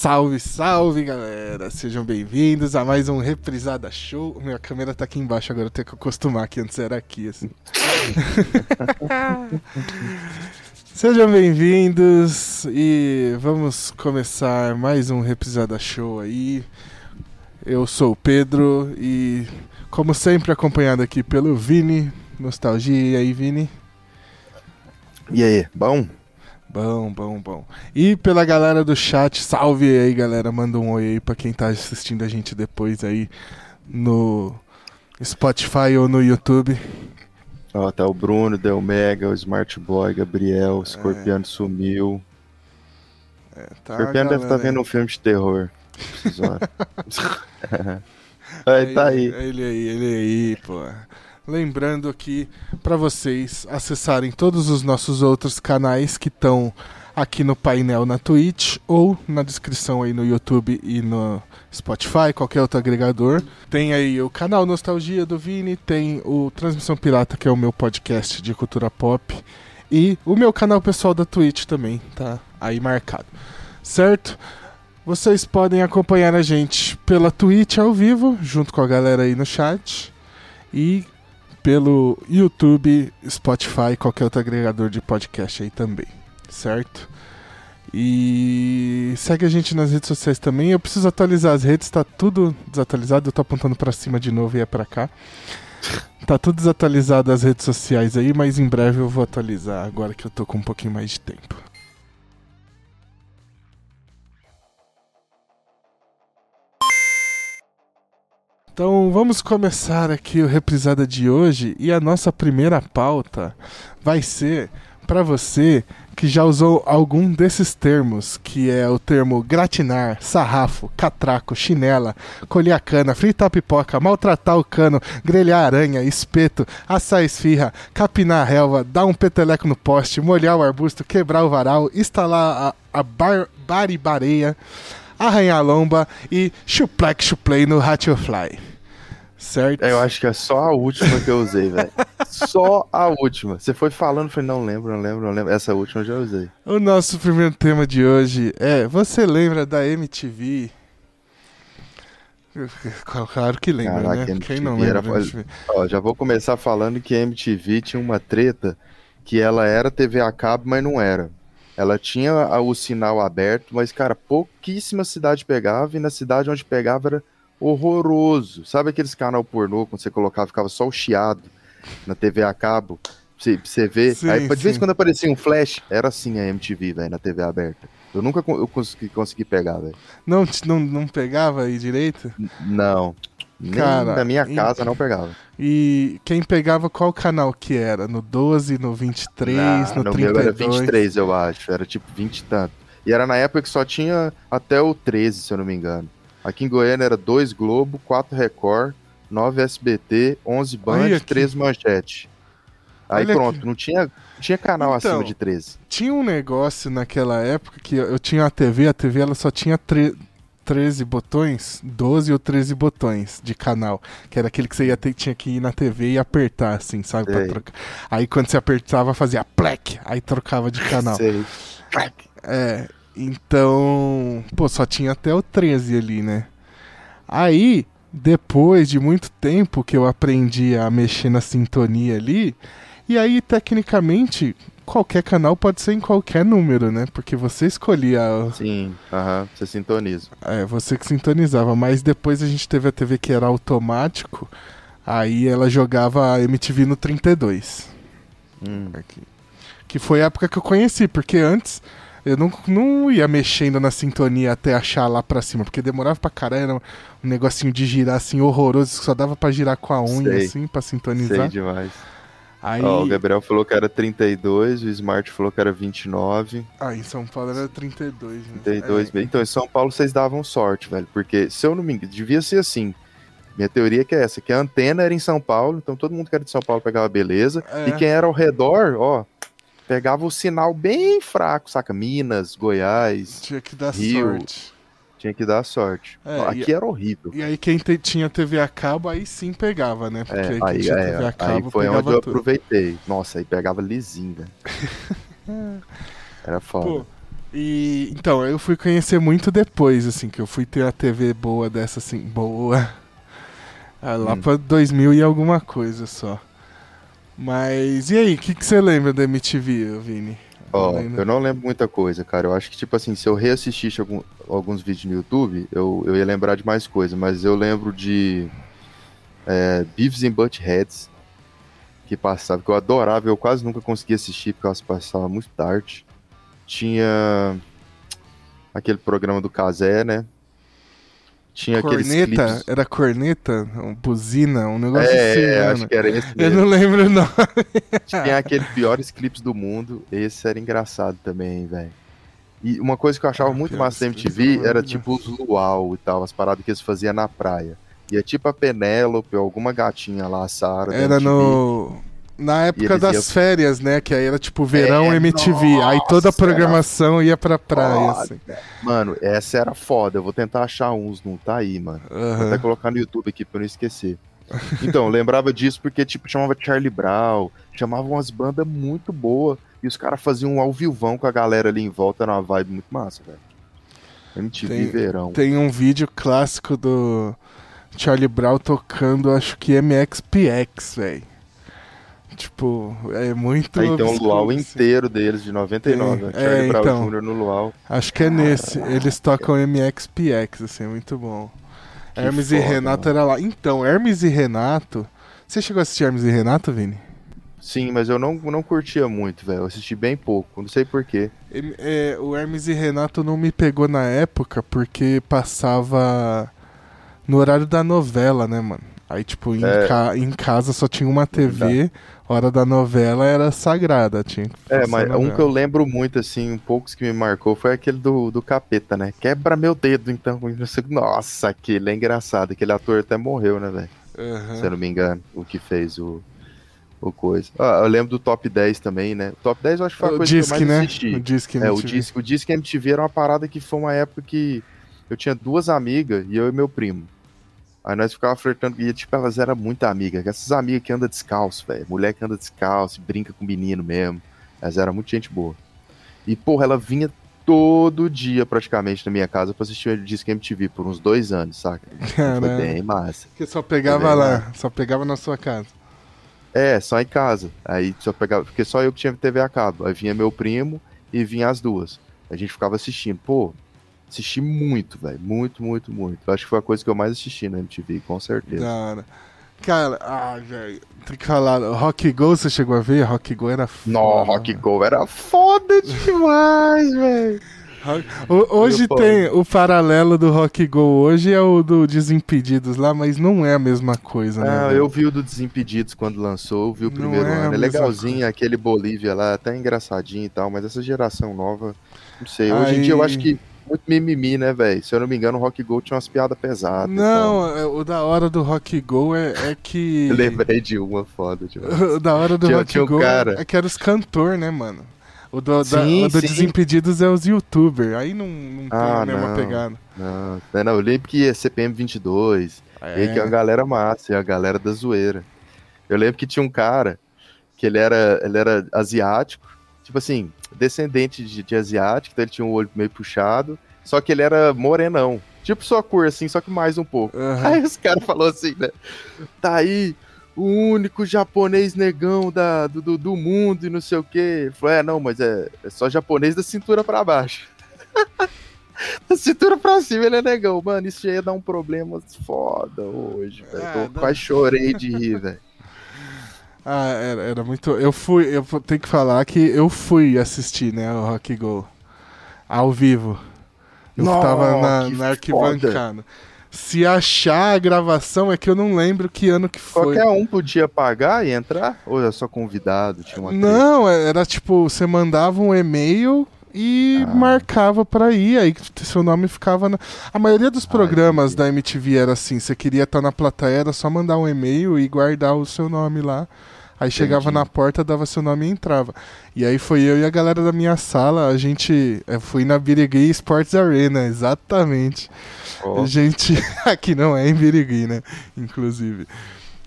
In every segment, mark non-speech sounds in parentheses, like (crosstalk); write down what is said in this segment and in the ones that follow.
Salve, salve galera! Sejam bem-vindos a mais um Reprisada Show. Minha câmera tá aqui embaixo agora, eu tenho que acostumar que antes era aqui, assim. (laughs) Sejam bem-vindos e vamos começar mais um Reprisada Show aí. Eu sou o Pedro e, como sempre, acompanhado aqui pelo Vini. Nostalgia, e aí, Vini? E aí, bom? Bom, bom, bom. E pela galera do chat, salve aí, galera. Manda um oi aí pra quem tá assistindo a gente depois aí no Spotify ou no YouTube. Ó, tá o Bruno, Del Mega, o Smart Boy, Gabriel, o Scorpiano é. sumiu. É, tá, Scorpiano deve estar tá vendo um filme de terror. (laughs) aí, (laughs) (laughs) tá aí. Ele aí, ele aí, pô. Lembrando aqui para vocês acessarem todos os nossos outros canais que estão aqui no painel na Twitch ou na descrição aí no YouTube e no Spotify, qualquer outro agregador. Tem aí o canal Nostalgia do Vini, tem o Transmissão Pirata, que é o meu podcast de cultura pop, e o meu canal pessoal da Twitch também, tá aí marcado. Certo? Vocês podem acompanhar a gente pela Twitch ao vivo, junto com a galera aí no chat. E pelo YouTube, Spotify, qualquer outro agregador de podcast aí também, certo? E segue a gente nas redes sociais também. Eu preciso atualizar as redes, tá tudo desatualizado. Eu tô apontando para cima de novo e é para cá. Tá tudo desatualizado as redes sociais aí, mas em breve eu vou atualizar agora que eu tô com um pouquinho mais de tempo. Então vamos começar aqui o reprisada de hoje e a nossa primeira pauta vai ser para você que já usou algum desses termos, que é o termo gratinar, sarrafo, catraco, chinela, colher a cana, fritar a pipoca, maltratar o cano, grelhar aranha, espeto, assar esfirra, capinar a relva, dar um peteleco no poste, molhar o arbusto, quebrar o varal, instalar a, a bar, baribareia, arranhar a lomba e chuplec chuplei no Fly. Certo? Eu acho que é só a última que eu usei, velho. (laughs) só a última. Você foi falando, foi não lembro, não lembro, não lembro. Essa última eu já usei. O nosso primeiro tema de hoje é: você lembra da MTV? Claro que lembra, Caraca, né? MTV Quem não lembra? Era... Ó, já vou começar falando que a MTV tinha uma treta que ela era TV a cabo, mas não era. Ela tinha o sinal aberto, mas, cara, pouquíssima cidade pegava, e na cidade onde pegava era horroroso. Sabe aqueles canal pornô, quando você colocava, ficava só o chiado na TV a cabo? Você, você vê. Sim, Aí, de sim. vez em quando aparecia um flash, era assim a MTV, velho, na TV aberta. Eu nunca eu consegui, consegui pegar, velho. Não, não, não pegava aí direito? N não. Nem Cara, na minha casa e, não pegava. E quem pegava qual canal que era? No 12, no 23, não, no, no 32? Meu era 23, eu acho. Era tipo 20 e tanto. E era na época que só tinha até o 13, se eu não me engano. Aqui em Goiânia era 2 Globo, 4 Record, 9 SBT, 11 Band, e 13 Manchete. Aí Olha pronto, aqui. não tinha, tinha canal então, acima de 13. Tinha um negócio naquela época que eu tinha a TV, a TV ela só tinha 13 botões, 12 ou 13 botões de canal. Que era aquele que você ia ter, tinha que ir na TV e apertar, assim, sabe? Aí quando você apertava, fazia plec, aí trocava de canal. Sei. É, então, pô, só tinha até o 13 ali, né? Aí, depois de muito tempo que eu aprendi a mexer na sintonia ali, e aí, tecnicamente, qualquer canal pode ser em qualquer número, né? Porque você escolhia. Sim, aham, você sintoniza. É, você que sintonizava, mas depois a gente teve a TV que era automático, aí ela jogava a MTV no 32. Hum. Aqui. Que foi a época que eu conheci, porque antes eu não, não ia mexendo na sintonia até achar lá pra cima, porque demorava pra caralho, era um negocinho de girar assim horroroso, que só dava pra girar com a unha Sei. assim, pra sintonizar. Sei demais. Aí... o Gabriel falou que era 32, o Smart falou que era 29. Ah, em São Paulo era 32. Né? 32, é. Então, em São Paulo vocês davam sorte, velho, porque se eu não me engano, devia ser assim. Minha teoria é que é essa, que a antena era em São Paulo, então todo mundo que era de São Paulo pegava beleza, é. e quem era ao redor, ó, pegava o sinal bem fraco, saca? Minas, Goiás. Tinha que dar Rio, sorte. Tinha que dar sorte. É, Aqui e, era horrível. E aí quem te, tinha TV a cabo, aí sim pegava, né? Porque é, aí, tinha é, TV a cabo, aí foi onde eu tudo. aproveitei. Nossa, aí pegava lisinho, era (laughs) foda. Pô, E então, eu fui conhecer muito depois, assim, que eu fui ter a TV boa dessa, assim, boa. Ah, lá hum. pra 2000 e alguma coisa só. Mas e aí, o que, que você lembra da MTV, Vini? Ó, oh, eu não lembro muita coisa, cara. Eu acho que, tipo assim, se eu reassistisse algum, alguns vídeos no YouTube, eu, eu ia lembrar de mais coisa. Mas eu lembro de é, Beavis and Buttheads, que passava, que eu adorava. Eu quase nunca conseguia assistir, porque elas passavam muito tarde. Tinha aquele programa do Casé, né? Tinha corneta? Clipes... Era corneta? Um buzina? Um negócio é, assim. É, acho que era esse mesmo. Eu não lembro o nome. Tinha aqueles piores clipes do mundo. Esse era engraçado também, velho. E uma coisa que eu achava ah, muito massa da MTV era tipo os luau e tal, as paradas que eles faziam na praia. E é tipo a Penélope, alguma gatinha lá, a Sarah. Era no. Na época das iam... férias, né? Que aí era tipo verão é, MTV. Nossa, aí toda a programação era... ia pra praia. Assim. Mano, essa era foda. Eu vou tentar achar uns, não tá aí, mano. Uhum. Vou até colocar no YouTube aqui pra não esquecer. Então, lembrava disso porque, tipo, chamava Charlie Brown, chamavam umas bandas muito boas. E os caras faziam um ao vivão com a galera ali em volta, era uma vibe muito massa, velho. MTV tem, verão. Tem um vídeo clássico do Charlie Brown tocando, acho que MXPX, velho. Tipo, é muito. Aí tem um luau assim. inteiro deles, de 99. Né? Charlie é, Brown então, Jr. no luau. Acho que é nesse. Eles tocam MXPX, assim, muito bom. Que Hermes foda, e Renato mano. era lá. Então, Hermes e Renato. Você chegou a assistir Hermes e Renato, Vini? Sim, mas eu não, não curtia muito, velho. Eu assisti bem pouco, não sei porquê. É, o Hermes e Renato não me pegou na época porque passava no horário da novela, né, mano? Aí, tipo, em, é... ca em casa só tinha uma TV, hora da novela era sagrada, tinha É, mas um que eu lembro muito, assim, um poucos que me marcou foi aquele do, do capeta, né? Quebra meu dedo, então. Nossa, aquele é engraçado. Aquele ator até morreu, né, velho? Uhum. Se eu não me engano, o que fez o, o coisa. Ah, eu lembro do Top 10 também, né? O Top 10 eu acho que foi a coisa Disque, que eu mais né? assisti. O Disque é, o Disque, o Disque MTV era uma parada que foi uma época que eu tinha duas amigas e eu e meu primo. Aí nós ficava flertando e, tipo, elas eram muito amigas. Essas amigas que andam descalço, velho. Mulher que anda descalço, brinca com menino mesmo. Elas eram muito gente boa. E, porra, ela vinha todo dia praticamente na minha casa pra assistir o Disque MTV por uns dois anos, saca? Caramba. (laughs) Foi bem massa. Que só pegava lá, só pegava na sua casa. É, só em casa. Aí só pegava, porque só eu que tinha TV a cabo. Aí vinha meu primo e vinha as duas. A gente ficava assistindo. Pô, Assisti muito, velho. Muito, muito, muito. Acho que foi a coisa que eu mais assisti na MTV, com certeza. Cara, cara ah, velho. Tem que falar. Rock Go, você chegou a ver? Rock Go era foda. Não, Rock Go era foda demais, (laughs) velho. Hoje tem o paralelo do Rock Go hoje é o do Desimpedidos lá, mas não é a mesma coisa, né? Ah, eu vi o do Desimpedidos quando lançou, vi o primeiro é ano. É legalzinho, coisa. aquele Bolívia lá, até engraçadinho e tal, mas essa geração nova, não sei. Hoje Aí... em dia eu acho que muito mimimi, né, velho? Se eu não me engano, o Rock Go tinha umas piadas pesadas. Não, então. É, o da hora do Rock Go é, é que. Eu (laughs) lembrei de uma foda. Tipo. (laughs) o da hora do tinha, Rock tinha um Go cara... é que era os cantor, né, mano? O do, sim, da, o do Desimpedidos é os youtubers. Aí não, não tem ah, a mesma não, pegada. Não, não, eu lembro que é CPM 22. É. E que é uma galera massa, é a galera da zoeira. Eu lembro que tinha um cara que ele era, ele era asiático tipo assim, descendente de, de asiático, então ele tinha o um olho meio puxado, só que ele era morenão. Tipo sua cor, assim, só que mais um pouco. Uhum. Aí os caras falaram assim, né? Tá aí o único japonês negão da, do, do mundo e não sei o quê. Ele falou, é, não, mas é, é só japonês da cintura para baixo. (laughs) da cintura pra cima ele é negão. Mano, isso ia dar um problema foda hoje, velho. É, quase chorei de rir, (laughs) velho. Ah, era, era, muito. Eu fui. Eu tenho que falar que eu fui assistir, né, o Rock Go. Ao vivo. Eu Nossa, tava na, na arquibancada. Se achar a gravação, é que eu não lembro que ano que foi. Qualquer um podia pagar e entrar? Ou era só convidado? Tinha uma não, era tipo, você mandava um e-mail e ah. marcava para ir, aí seu nome ficava na... A maioria dos programas da MTV era assim, você queria estar na plateia, era só mandar um e-mail e guardar o seu nome lá. Aí chegava Entendi. na porta, dava seu nome e entrava. E aí foi eu e a galera da minha sala, a gente. Eu fui na Birigui Sports Arena, exatamente. Oh. A gente. (laughs) Aqui não é em Birigui, né? Inclusive.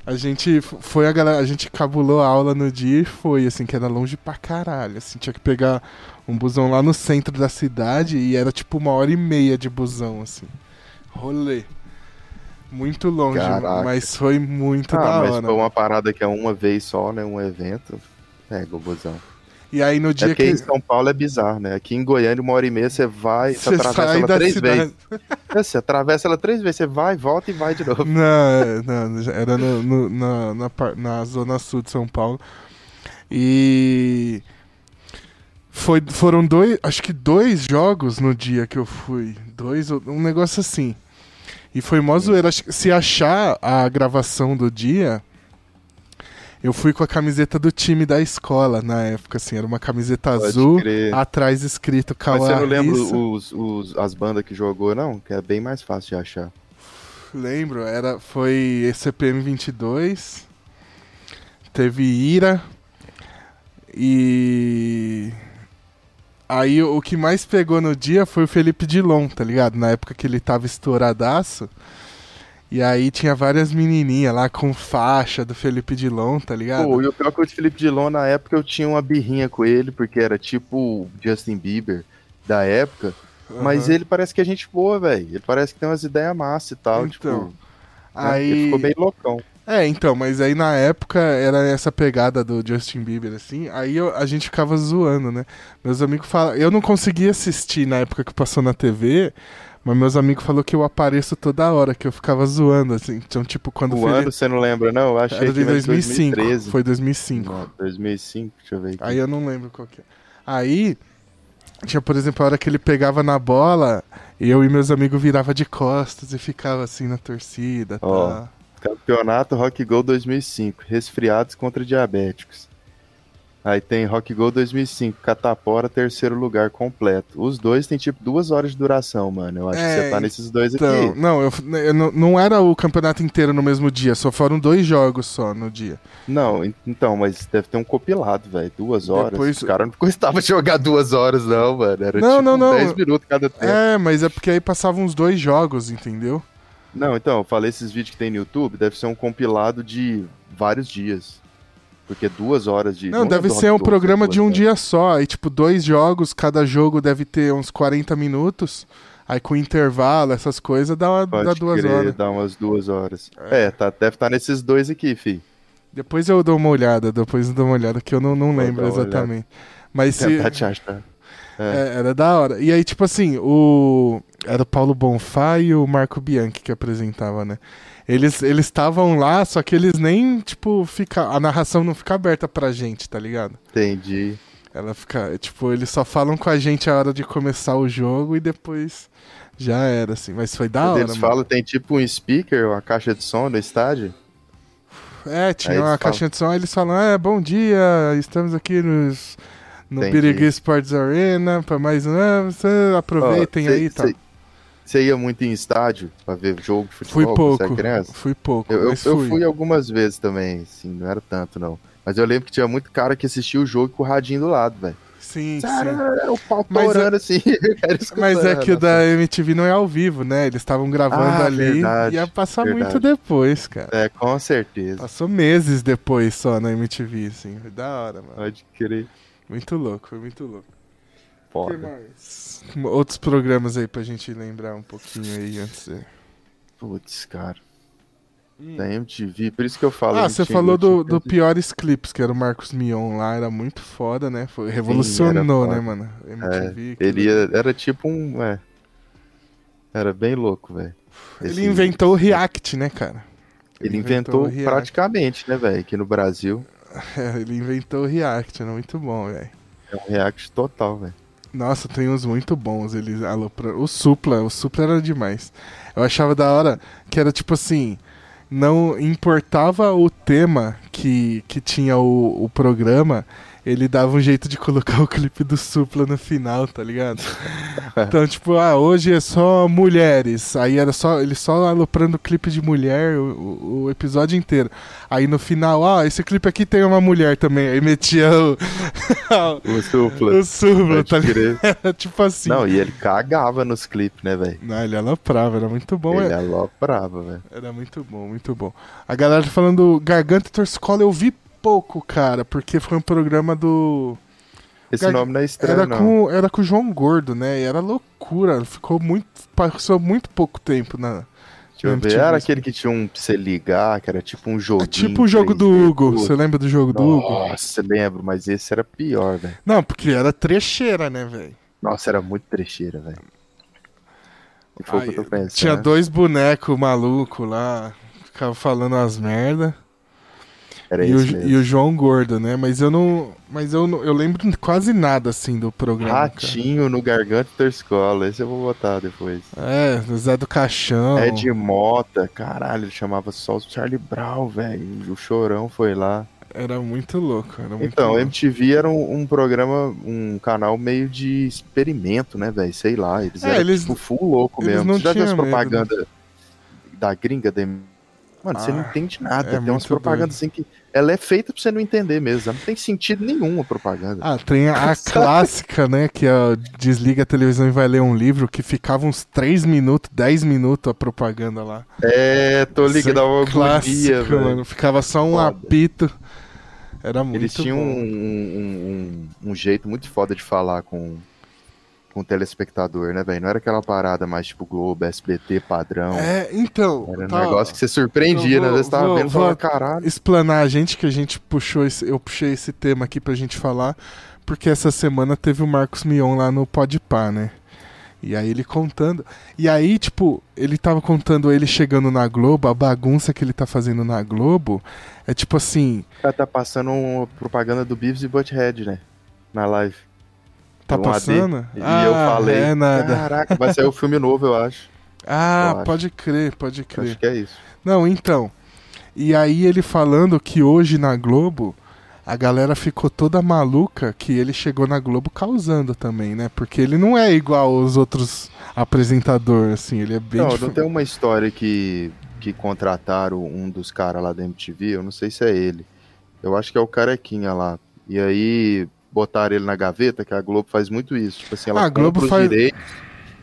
A gente foi a galera, a gente cabulou a aula no dia e foi, assim, que era longe pra caralho. Assim, tinha que pegar um busão lá no centro da cidade e era tipo uma hora e meia de busão, assim. Rolê. Muito longe, Caraca. mas foi muito ah, da hora. Mas foi uma parada que é uma vez só, né? Um evento. Pega o busão. E aí no dia é que. em São Paulo é bizarro, né? Aqui em Goiânia, uma hora e meia, você vai, você, você atravessa ela três cidade. vezes. É, você atravessa ela três vezes, você vai, volta e vai de novo. Não, não era no, no, na, na, na zona sul de São Paulo. E. Foi, foram dois, acho que dois jogos no dia que eu fui. Dois, um negócio assim. E foi mó zoeira. Se achar a gravação do dia, eu fui com a camiseta do time da escola na época, assim, era uma camiseta Pode azul, crer. atrás escrito Kawaii. Mas você não lembra os, os, as bandas que jogou, não? Que é bem mais fácil de achar. Lembro, era, foi ECPM 22, teve Ira, e... Aí o que mais pegou no dia foi o Felipe Dilon, tá ligado? Na época que ele tava estouradaço. E aí tinha várias menininhas lá com faixa do Felipe Dilon, tá ligado? Pô, e o pior que o Felipe Dilon, na época eu tinha uma birrinha com ele, porque era tipo Justin Bieber da época. Uhum. Mas ele parece que é gente boa, velho. Ele parece que tem umas ideias massa e tal, então, tipo... Aí... Ele ficou bem loucão. É, então, mas aí na época era essa pegada do Justin Bieber, assim, aí eu, a gente ficava zoando, né? Meus amigos falam. Eu não conseguia assistir na época que passou na TV, mas meus amigos falaram que eu apareço toda hora, que eu ficava zoando, assim. Então, tipo, quando. O ano você não lembra, não? Eu achei Era de 2005. 2013. Foi 2005. Não, 2005, deixa eu ver aqui. Aí eu não lembro qual que é. Aí, tinha, por exemplo, a hora que ele pegava na bola, eu e meus amigos virava de costas e ficava assim na torcida. Oh, tá. Campeonato Rock Go 2005. Resfriados contra diabéticos. Aí tem Rock Go 2005, Catapora, terceiro lugar completo. Os dois tem tipo duas horas de duração, mano. Eu acho é, que você tá é, nesses dois então, aqui. Não, eu, eu, não era o campeonato inteiro no mesmo dia, só foram dois jogos só no dia. Não, então, mas deve ter um compilado, velho. Duas horas. Depois... Os caras não de jogar duas horas, não, mano. Era não, tipo não, não. 10 minutos cada tempo. É, mas é porque aí passavam uns dois jogos, entendeu? Não, então, eu falei esses vídeos que tem no YouTube, deve ser um compilado de vários dias. Porque duas horas de. Não, não deve é ser um programa de um horas. dia só. Aí, tipo, dois jogos, cada jogo deve ter uns 40 minutos. Aí com intervalo, essas coisas, dá, uma, dá duas crer, horas. Dá umas duas horas. É, é tá, deve estar tá nesses dois aqui, fi. Depois eu dou uma olhada, depois eu dou uma olhada, que eu não, não lembro exatamente. Mas (laughs) se. é. era da hora. E aí, tipo assim, o. Era o Paulo Bonfá e o Marco Bianchi que apresentava, né? Eles estavam lá, só que eles nem, tipo, fica, a narração não fica aberta pra gente, tá ligado? Entendi. Ela fica, tipo, eles só falam com a gente a hora de começar o jogo e depois já era, assim. Mas foi da Quando hora, Eles mano. falam, tem tipo um speaker, uma caixa de som no estádio? É, tinha uma caixa de som, aí eles falam, é, bom dia, estamos aqui nos, no Birigui Sports Arena, para mais um, ah, aproveitem oh, cê, aí e tal. Você ia muito em estádio pra ver jogo de futebol? Fui pouco. Fui pouco. Eu, eu, fui. eu, fui. algumas vezes também, assim, não era tanto não. Mas eu lembro que tinha muito cara que assistia o jogo com o radinho do lado, velho. Sim, cara, sim. Era o pau torando, é, assim. Mas é (laughs) que o da MTV não é ao vivo, né? Eles estavam gravando ah, ali verdade, e ia passar verdade. muito depois, cara. É, com certeza. Passou meses depois só na MTV, assim. Foi da hora, mano. Pode crer. Muito louco, foi muito louco. Foda. que mais? Outros programas aí pra gente lembrar um pouquinho aí antes de... Putz, cara. Hum. Da MTV, por isso que eu falo. Ah, você falou do, do Piores Clips, que era o Marcos Mion lá, era muito foda, né? Foi, revolucionou, Sim, né, mano? MTV. É, ele ia, era tipo um. É, era bem louco, velho. Ele inventou o React, né, cara? Ele, ele inventou, inventou praticamente, né, velho? Aqui no Brasil. (laughs) É, ele inventou o React, era muito bom, velho. É um React total, velho. Nossa, tem uns muito bons. Eles. O Supla, o Supla era demais. Eu achava da hora que era tipo assim. Não importava o tema que, que tinha o, o programa, ele dava um jeito de colocar o clipe do Supla no final, tá ligado? (laughs) Então, tipo, ah, hoje é só mulheres. Aí era só ele só aloprando clipe de mulher o, o, episódio inteiro. Aí no final, ah, esse clipe aqui tem uma mulher também. Aí metia o. (laughs) o Supla. O Supla, tá ligado? (laughs) tipo assim. Não, e ele cagava nos clipes, né, velho? Não, ele aloprava, era muito bom. Ele é... aloprava, velho. Era muito bom, muito bom. A galera falando Garganta Torcicola eu vi pouco, cara, porque foi um programa do. Esse Gar... nome não é estranho, era não. Com, era com o João Gordo, né? E era loucura. Ficou muito. Passou muito pouco tempo na. Deixa eu ver. Era aquele que tinha um pra você ligar, que era tipo um jogo. É tipo o jogo do Hugo. Você lembra do jogo Nossa, do Hugo? Nossa, lembro, mas esse era pior, velho. Não, porque era trecheira, né, velho? Nossa, era muito trecheira, velho. Tinha dois bonecos malucos lá, ficava falando as merda. Era e, o, e o João Gordo, né? Mas eu não. Mas eu, não, eu lembro quase nada assim do programa. Ratinho cara. no Garganta da Escola. Esse eu vou botar depois. É, Zé do Caixão. Ed Mota. Caralho, ele chamava só o Charlie Brown, velho. O Chorão foi lá. Era muito louco. Era muito então, louco. MTV era um, um, programa, um canal meio de experimento, né, velho? Sei lá. Eles é, eram eles, tipo full louco mesmo. Não Você já viu as propagandas né? da gringa da Mano, Ah, você não entende nada. é Tem umas propagandas assim que. Ela é feita pra você não entender mesmo. Não tem sentido nenhum a propaganda. Ah, tem a, (laughs) clássica, né? Que é desliga a televisão e vai ler um livro, que ficava uns 3 minutos, 10 minutos a propaganda lá. É, tô Isso é ligado, dava uma agonia, clássico, velho. mano. Ficava só um Foda. apito. Era muito Eles tinham um, um, um, um jeito muito foda de falar com, com o telespectador, né, velho? Não era aquela parada mais tipo Globo, SBT padrão. É, então. Era um tá, negócio que você surpreendia, eu né? Vou- vezes tava vou- vendo e vou- falava, caralho. explanar a gente que a gente puxou esse, eu puxei esse tema aqui pra gente falar, porque essa semana teve o Marcos Mion lá no Podpah, né? E aí ele contando. E aí, tipo, ele tava contando ele chegando na Globo, a bagunça que ele tá fazendo na Globo. É tipo assim, O cara tá passando uma propaganda do Beavis e Butthead, né? Na live. Tá Um AD. passando? E eu falei, É nada. caraca, vai sair o filme novo, eu acho. Ah, eu acho. pode crer, pode crer. Acho que é isso. Não, então. E aí ele falando que hoje na Globo a galera ficou toda maluca que ele chegou na Globo causando também, né? Porque ele não é igual aos outros apresentadores, assim, ele é bem Não, difer- não tem uma história que, que contrataram um dos caras lá da MTV, eu não sei se é ele. Eu acho que é o Carequinha lá. E aí botaram ele na gaveta, que a Globo faz muito isso. Tipo assim, ela a Globo compra os faz- direitos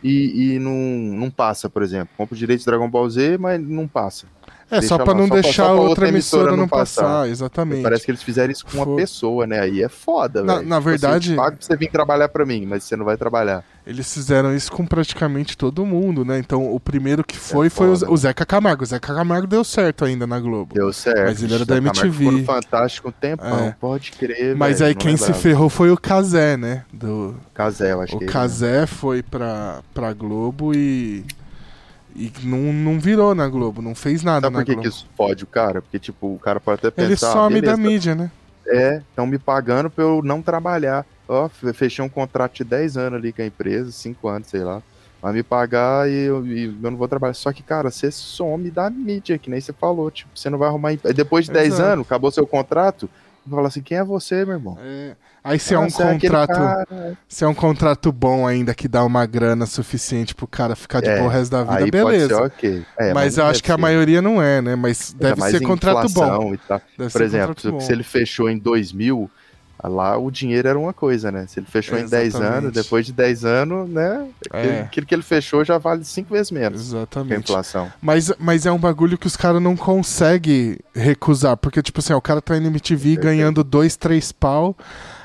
e, e não, não passa, por exemplo. Compra os direitos de Dragon Ball Z, mas não passa. É, só lá, não só deixar só outra outra emissora, emissora não passar, passar. exatamente. Parece que eles fizeram isso com uma Foi. pessoa, né? Aí é foda, Na- velho. na Tipo assim, verdade- eu te pago pra você vir trabalhar pra mim, mas você não vai trabalhar. Eles fizeram isso com praticamente todo mundo, né? Então o primeiro que foi foi o, É o Zeca Camargo. O Zeca Camargo deu certo ainda na Globo. Deu certo. Mas ele era da MTV. ficou Fantástico um tempão, É. pode crer, Mas velho, aí quem se lembrava. ferrou foi o Kazé, né? Do, Casé, eu acho que O ele, Kazé foi pra, pra Globo e. E não, não virou na Globo, não fez nada Sabe na por que, Globo. que isso fode o cara? Porque, tipo, o cara pode até pensar... Ele some da beleza, mídia, né? É, estão me pagando pra eu não trabalhar. Ó, fe- fechei um contrato de 10 anos ali com a empresa, 5 anos, sei lá. Vai me pagar e eu, e eu não vou trabalhar. Só que, cara, você some da mídia, que nem você falou. Tipo, você não vai arrumar... Depois de 10 Exato. anos, acabou seu contrato, vai falar assim, quem é você, meu irmão? É. Aí se é Ah, um você aquele contrato. cara. Se é um contrato bom ainda que dá uma grana suficiente pro cara ficar de É, boa o resto da vida, beleza. ser ok. É, mas não eu acho que a maioria não é, né? Mas deve ser contrato bom. Por exemplo, bom. se ele fechou em 2000, lá o dinheiro era uma coisa, né? Se ele fechou em 10 Exatamente. anos, depois de 10 anos, né? Aquele, É. aquilo que ele fechou já vale 5 vezes menos que a Exatamente. inflação. Mas, mas é um bagulho que os caras não conseguem recusar. Porque, tipo assim, ó, o cara tá na MTV ganhando dois, três pau.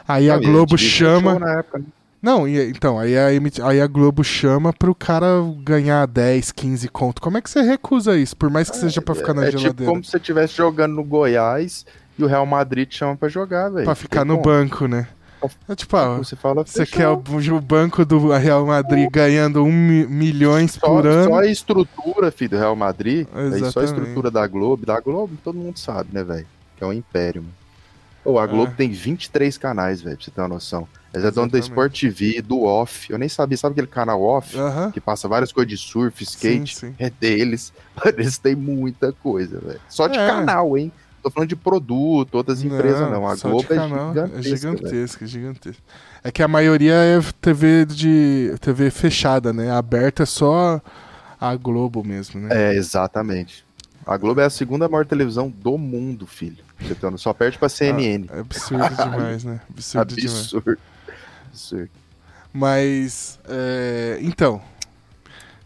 Aí a Não, e Globo chama. na época, né? Não, então, aí a, aí a Globo chama pro cara ganhar 10, 15 conto. Como é que você recusa isso? Por mais que seja pra ficar na é tipo geladeira. como se você estivesse jogando no Goiás e o Real Madrid te chama pra jogar, velho. Pra ficar no banco, né? É tipo, ó, Você fala, você quer o, o banco do Real Madrid ganhando um mi- milhões Só, por ano. só a estrutura, filho, do Real Madrid, aí só a estrutura da Globo, da Globo todo mundo sabe, né, velho? Que é um império, mano. Ou a Globo É. tem 23 canais, velho, pra você ter uma noção. Eles é dono da Exatamente. Sport TV, do Off. Eu nem sabia, sabe aquele canal Off? Aham. Que passa várias coisas de surf, skate. Sim, sim. É deles. Mano, (laughs) eles têm muita coisa, velho. Só de É. canal, hein? Tô falando de produto, outras não, empresas não. A Globo é é gigantesca. É gigantesca, gigantesca. É que a maioria é TV de TV fechada, né? Aberta é só a Globo mesmo, né? É, exatamente. A Globo é a segunda maior televisão do mundo, filho. Você só perde pra CNN. Ah, é absurdo demais, né? Absurdo, absurdo. demais. Absurdo. Mas, é, então,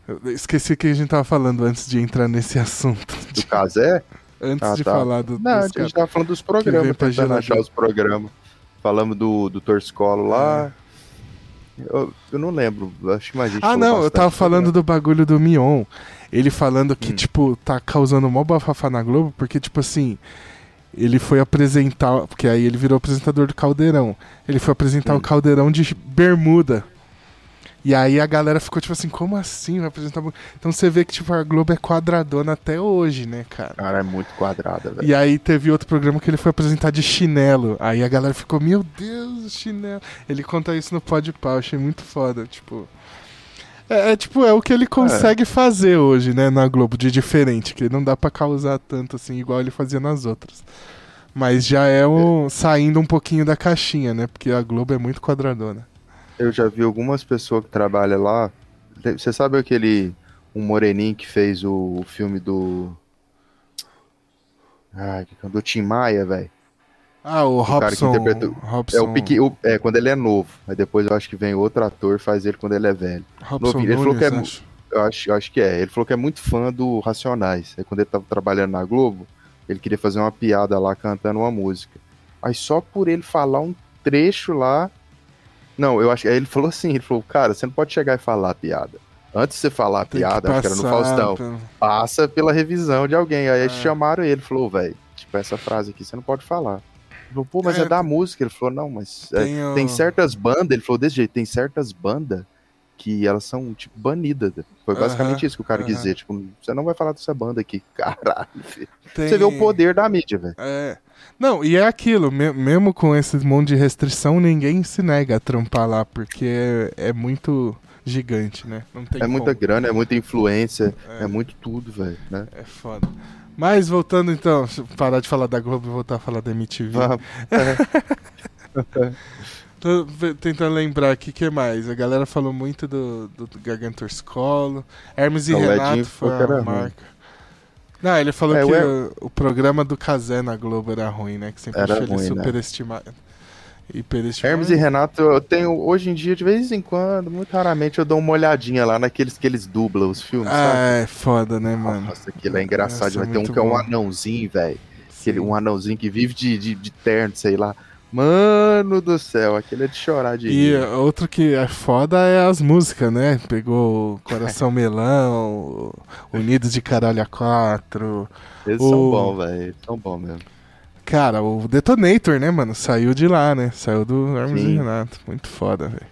eu esqueci o que a gente tava falando antes de entrar nesse assunto. Do Casé? Antes ah, de tá. falar do. Não, a gente tava falando dos programas, tentando achar os programas. Falamos do, do Torscolo lá. É. Eu, eu, não lembro, acho que gente Ah, não, eu tava falando do bagulho do Mion. Ele falando que, hum. tipo, tá causando mó bafafá na Globo, porque, tipo assim, ele foi apresentar. Porque aí ele virou apresentador do Caldeirão. Ele foi apresentar hum. o Caldeirão de bermuda. E aí a galera ficou tipo assim, como assim vai apresentar? Então você vê que tipo a Globo é quadradona até hoje, né, cara? Cara, é muito quadrada, velho. E aí teve outro programa que ele foi apresentar de chinelo. Aí a galera ficou, meu Deus, chinelo. Ele conta isso no Pode Pau, achei muito foda, tipo. É, é, tipo, é o que ele consegue é. fazer hoje, né, na Globo, de diferente, que não dá para causar tanto assim, igual ele fazia nas outras. Mas já é um, saindo um pouquinho da caixinha, né? Porque a Globo é muito quadradona. Eu já vi algumas pessoas que trabalham lá. Você sabe aquele um moreninho que fez o, filme do. Ah, do Tim Maia, velho. Ah, o, o Robson. Robson. É, o pique, o, é, quando ele é novo. Aí depois eu acho que vem outro ator faz ele quando ele é velho. Robson Ele falou que é. Acho. Eu acho, eu acho que é. Ele falou que é muito fã do Racionais. Aí quando ele tava trabalhando na Globo, ele queria fazer uma piada lá cantando uma música. Aí só por ele falar um trecho lá, não, eu acho que ele falou assim, ele falou, cara, você não pode chegar e falar a piada. Antes de você falar a Tem piada, que acho que era no Faustão, pelo... passa pela revisão de alguém. Aí é. chamaram ele, falou, velho, tipo, essa frase aqui você não pode falar. Ele falou, pô, mas é, é da música. Ele falou, não, mas é, tem, é, tem certas bandas, ele falou desse jeito, tem certas bandas que elas são, tipo, banidas. Foi basicamente uh -huh, isso que o cara uh -huh. quis dizer. Tipo, você não vai falar dessa banda aqui. (laughs) Caralho, Tem... Você vê o poder da mídia, velho. É. Não, e é aquilo, me mesmo com esse monte de restrição, ninguém se nega a trampar lá, porque é, é muito gigante, né? é como. muita grana, é muita influência, é, é muito tudo, velho, né? É foda. Mas voltando então, parar de falar da Globo e voltar a falar da MTV. É. (laughs) Tô tentando lembrar aqui o que mais. A galera falou muito do, do, do Gargantor Scolo. Hermes e Renato foi a marca. Não, ele falou é, que o, o, programa do Kazé na Globo era ruim, né? Que sempre achou ele né? superestimado. Né? Hermes e Renato, eu tenho hoje em dia, de vez em quando, muito raramente, eu dou uma olhadinha lá naqueles que eles dublam os filmes. Ah, sabe? é foda, né, mano? Nossa, aquilo é engraçado. Vai ter um que é um anãozinho, velho. Um anãozinho que vive de, de, de terno, sei lá. Mano do céu, aquele é de chorar de E rir. outro que é foda é as músicas, né? Pegou Coração (laughs) Melão, Unidos de Caralho a Quatro. Eles o... são bons, velho. São bons mesmo. Cara, o Detonator, né, mano? Saiu de lá, né? Saiu do Hermes e Renato. Muito foda, velho.